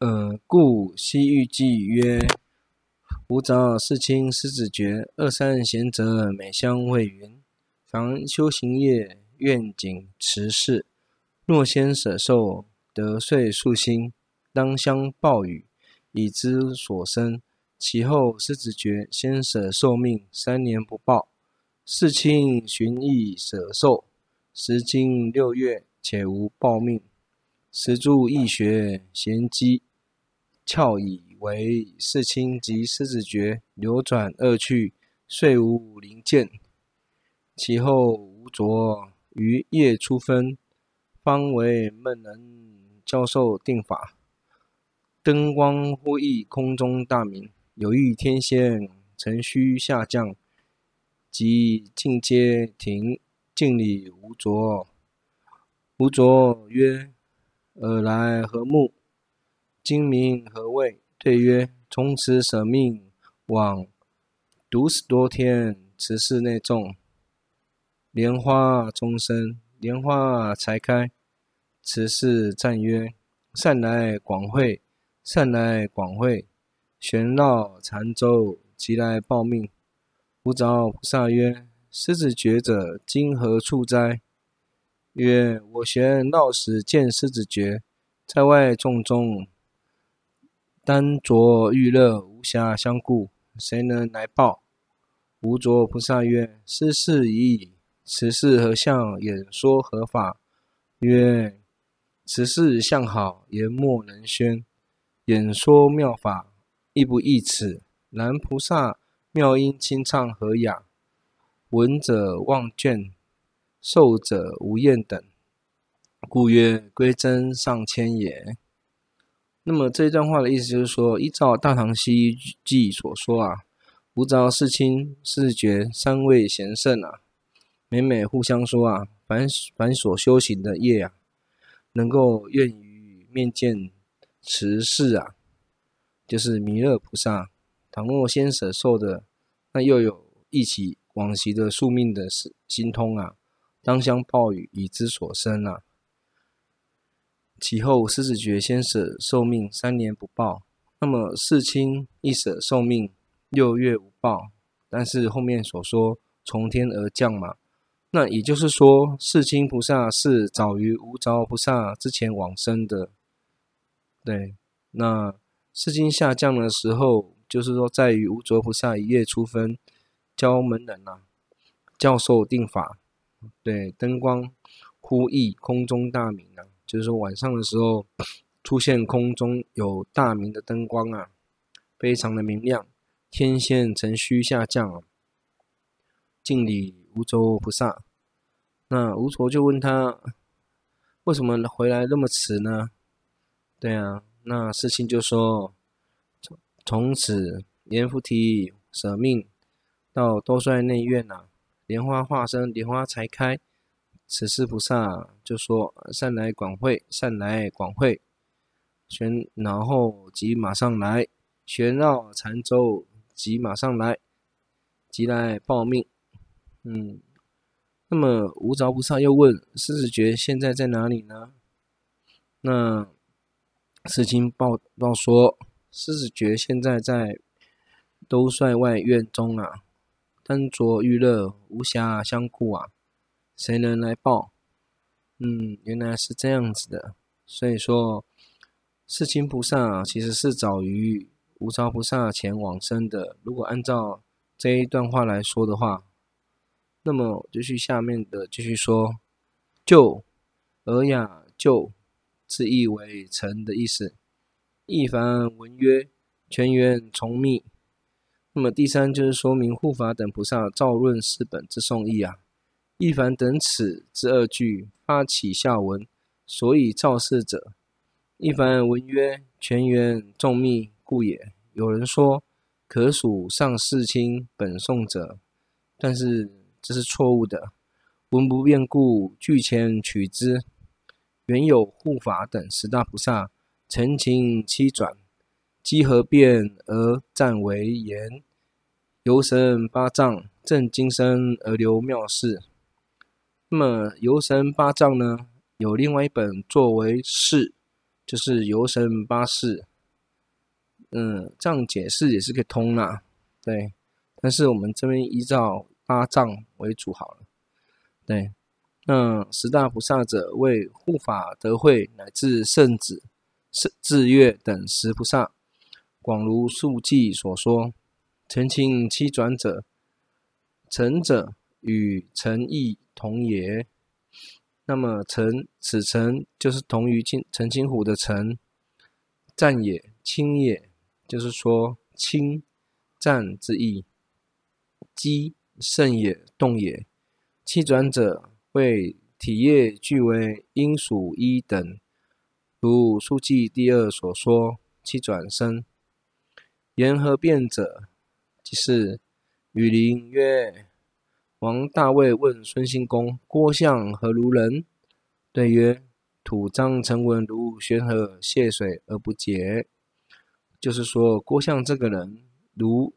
呃，故西域记曰：吾找世亲师子觉，二三贤者每相谓云：凡修行业，愿谨持事。若先舍寿，得岁数心，当相报与，以知所生。其后师子觉先舍寿命，三年不报。世亲寻亦舍寿，时经六月，且无报命。时着义学贤机，窍以为四清及狮子觉流转二去，遂无灵见。其后吾卓于夜初分，方为孟人教授定法，灯光忽异空中大明。有一天仙乘虚下降，即进阶庭敬礼吾卓。吾卓曰：“尔来何目？今明何谓？”对曰：“从此舍命往，独死多天，此事内众。莲花终生，莲花才开，此事赞曰：‘善来广会，善来广会。’”玄绕禅州，即来报命。无着菩萨曰：“狮子觉者，今何处哉？”曰：“我玄绕时见狮子觉，在外众中，耽着欲乐，无暇相顾，谁能来报？”无着菩萨曰：“师事已矣，此事何相？演说何法？”曰：“此事相好，言莫能宣，演说妙法。”亦不异此，然菩萨妙音清畅和雅，闻者忘倦，受者无厌等，故曰归真上千也。那么这一段话的意思就是说，依照《大唐西域记》所说啊，吾找世亲、世觉三位贤圣啊，每每互相说啊，凡凡所修行的业啊，能够愿于面见持事啊。就是弥勒菩萨，倘若先舍受的，那又有一起往昔的宿命的心通啊，当相报与，已知所生啊。其后狮子觉先舍寿命，三年不报，那么世亲亦舍寿命，六月无报。但是后面所说从天而降嘛，那也就是说世亲菩萨是早于无着菩萨之前往生的。对，那。世亲下降的时候，就是说，在于无着菩萨一夜初分，教门人啊，教授定法，对，灯光忽异，空中大明啊，就是说晚上的时候，出现空中有大明的灯光啊，非常的明亮。天仙乘虚下降啊，敬礼吾卓菩萨。那吾卓就问他，为什么回来那么迟呢？对啊。那世亲就说：“从从此阎浮提舍命到兜率内院呐、啊，莲花化身，莲花才开。此时菩萨就说：‘善来广会，善来广会。’旋然后即马上来，旋绕禅周，即马上来，即来报命。嗯，那么无着菩萨又问：狮子觉现在在哪里呢？那？”世亲报报说，狮子觉现在在兜率外院中啊，贪着欲乐，无暇相顾啊，谁能来报？嗯，原来是这样子的。所以说，世亲菩萨啊，其实是早于吾找菩萨前往生的。如果按照这一段话来说的话，那么就去下面的继续说，就尔雅就。字义为臣的意思。一凡闻曰：“泉源从密。”那么第三就是说明护法等菩萨造论四本之颂义啊。一凡等此之二句发起下文，所以造释者。一凡闻曰：“全缘众密故也。”有人说可属上世亲本颂者，但是这是错误的。文不变故，句前取之。原有护法等十大菩萨，澄清七转，稽合变而赞为言。游神八藏正今生而流妙事。那么游神八藏呢，有另外一本作为释，就是游神八释。嗯，这样解释也是可以通啦，对。但是我们这边依照八藏为主好了，对。那十大菩萨者为护法德慧乃至圣子、圣智月等十菩萨，广如述记所说，澄清七转者，成者与澄义同也。那么澄此澄就是同于青陈清湖的澄，湛也清也，就是说清战之意。机圣也动也。七转者为体液俱为阴属一等，如书记第二所说七转生。言何变者？即是羽林曰。王大卫问孙兴公：“郭象何如人？”对曰：“土张成文如悬河泄水而不竭。”就是说，郭象这个人，如，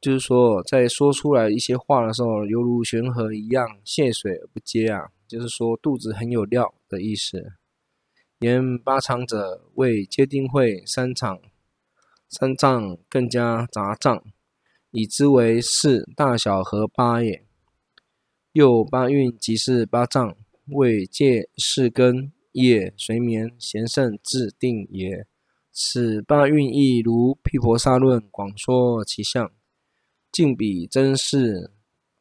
就是说，在说出来一些话的时候，犹如悬河一样泄水而不竭啊，就是说肚子很有料的意思。言八常者，为戒定会三场，三藏更加杂障。以之为是大小合八也。又八运即是八障，为戒事根业随眠贤圣自定也。此八运亦如毗婆沙论广说其相，尽比真事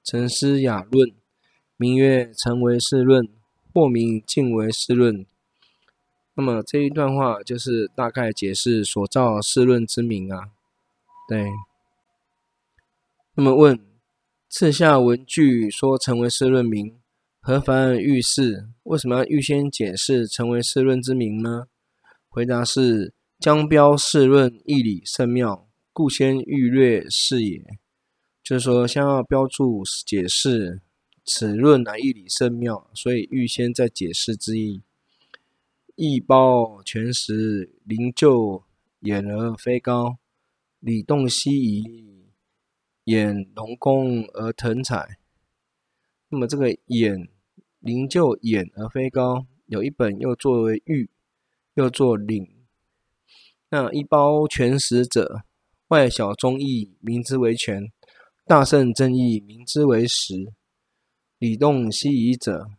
陈思雅论，名曰成唯识论，或名尽唯识论。那么这一段话就是大概解释所造识论之名啊，对。那么问：次下文句说成为世论名，何妨预示？为什么要预先解释成为世论之名呢？回答是：将标世论义理甚妙，故先预略是也。就是说，先要标注解释此论乃义理甚妙，所以预先在解释之意。义包全实，灵鷲眼而非高，理动希夷。眼龙宫而腾彩，那么这个眼灵就眼而非高，有一本又作为玉，又作领。那一包全实者，外小中义名之为全，大圣正义名之为实。理动希夷者，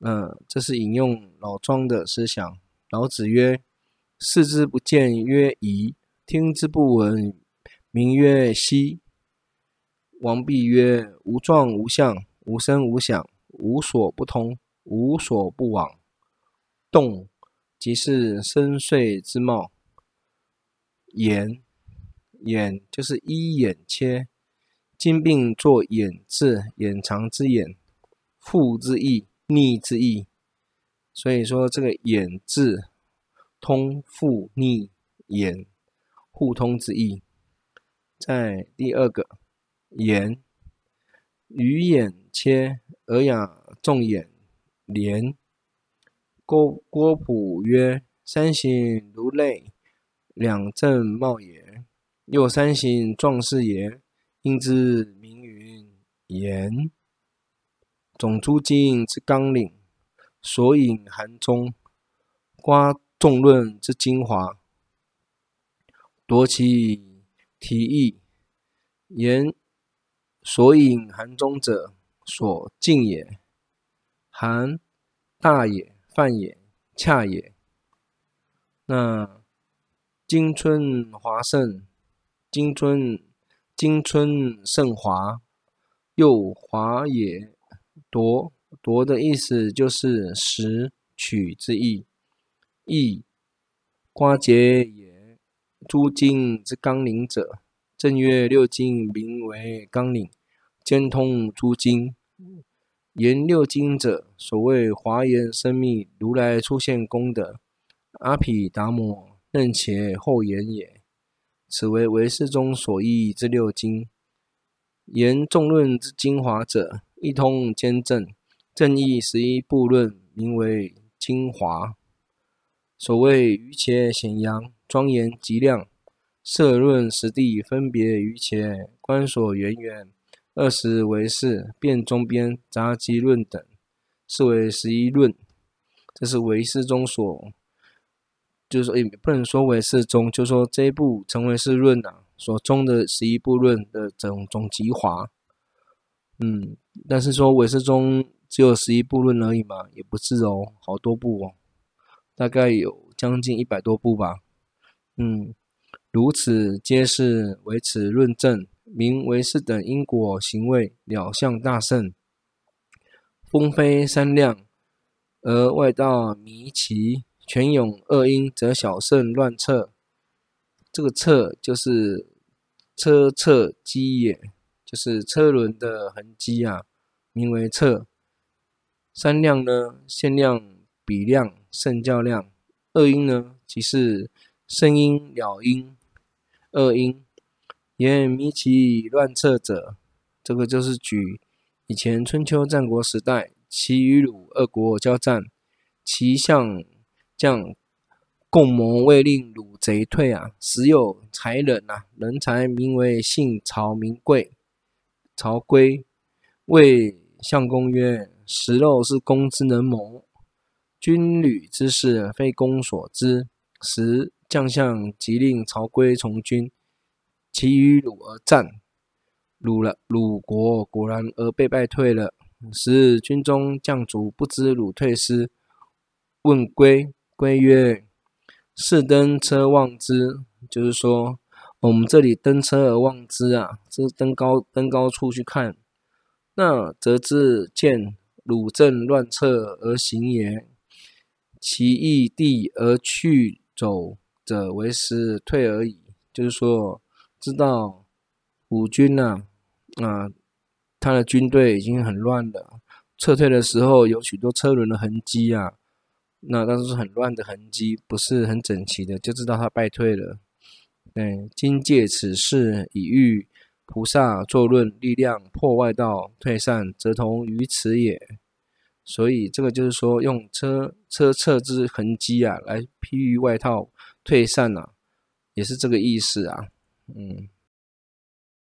嗯、呃，这是引用老庄的思想。老子曰：“视之不见曰夷，听之不闻名曰希。”王弼曰：“无状无相，无声无响，无所不通，无所不往。动，即是深邃之貌。眼，眼就是一眼切，金病作眼字，眼长之眼，复之意，逆之意。所以说这个眼字，通复逆眼，互通之意。在第二个。”言，鱼眼切，尔雅众眼连。郭郭璞曰：三形如泪，两正貌也。又三形状是也，应之名云言。总诸经之纲领，所引函中，刮众论之精华，夺其体意，言。所引函中者，所尽也。函大也，梵也，恰也。那今春华盛，今春今春盛华，又华也。夺夺的意思就是拾取之意。义瓜结也。诸经之纲领者。正曰：六经名为纲领，兼通诸经。言六经者，所谓华严深密如来出现功德，阿毗达摩任且后言也。此为唯识中所译之六经。言众论之精华者，一通兼正，正义十一部论名为精华。所谓瑜伽显扬，庄严极亮。摄论十地分别瑜伽观所缘缘，二十唯识辩中边杂集论等，是为十一论。这是唯识中所，就是说也不能说为是中，就是说这一部成为是论啊，所中的十一部论的总总集华。嗯，但是说唯识中只有十一部论而已嘛，也不是哦，好多部哦，大概有将近一百多部吧。嗯，如此皆是为此论证，名为是等因果行为了相大圣，风飞三量，而外道迷其权勇二因，则小圣乱测。这个测就是车测机也。就是车轮的痕迹啊，名为测。三量呢，限量、比量、圣教量。二因呢，即是圣因、了因。二因言迷其乱策者，这个就是举以前春秋战国时代，齐与鲁二国交战，齐相将共谋为令鲁贼退啊，时有才人啊，人才名为姓曹，名贵。曹劌谓相公曰：“食肉是公之能谋，军旅之事非公所知。”食将相即令曹归从军，其与鲁而战，鲁了鲁国果然而被败退了。时日军中将卒不知鲁退师，问归，归曰：“是登车望之。”就是说。我们这里登车而望之啊，是登高登高处去看，那则自见鲁正乱策而行也。其义地而去走者为师退而已。就是说，知道五军呐，啊，他的军队已经很乱了，撤退的时候有许多车轮的痕迹啊，那但是很乱的痕迹，不是很整齐的，就知道他败退了。哎，今借此事以喻菩萨作论力量破外道退散，则同于此也。所以这个就是说，用车车侧之痕迹啊，来譬喻外套退散了，也是这个意思啊。嗯。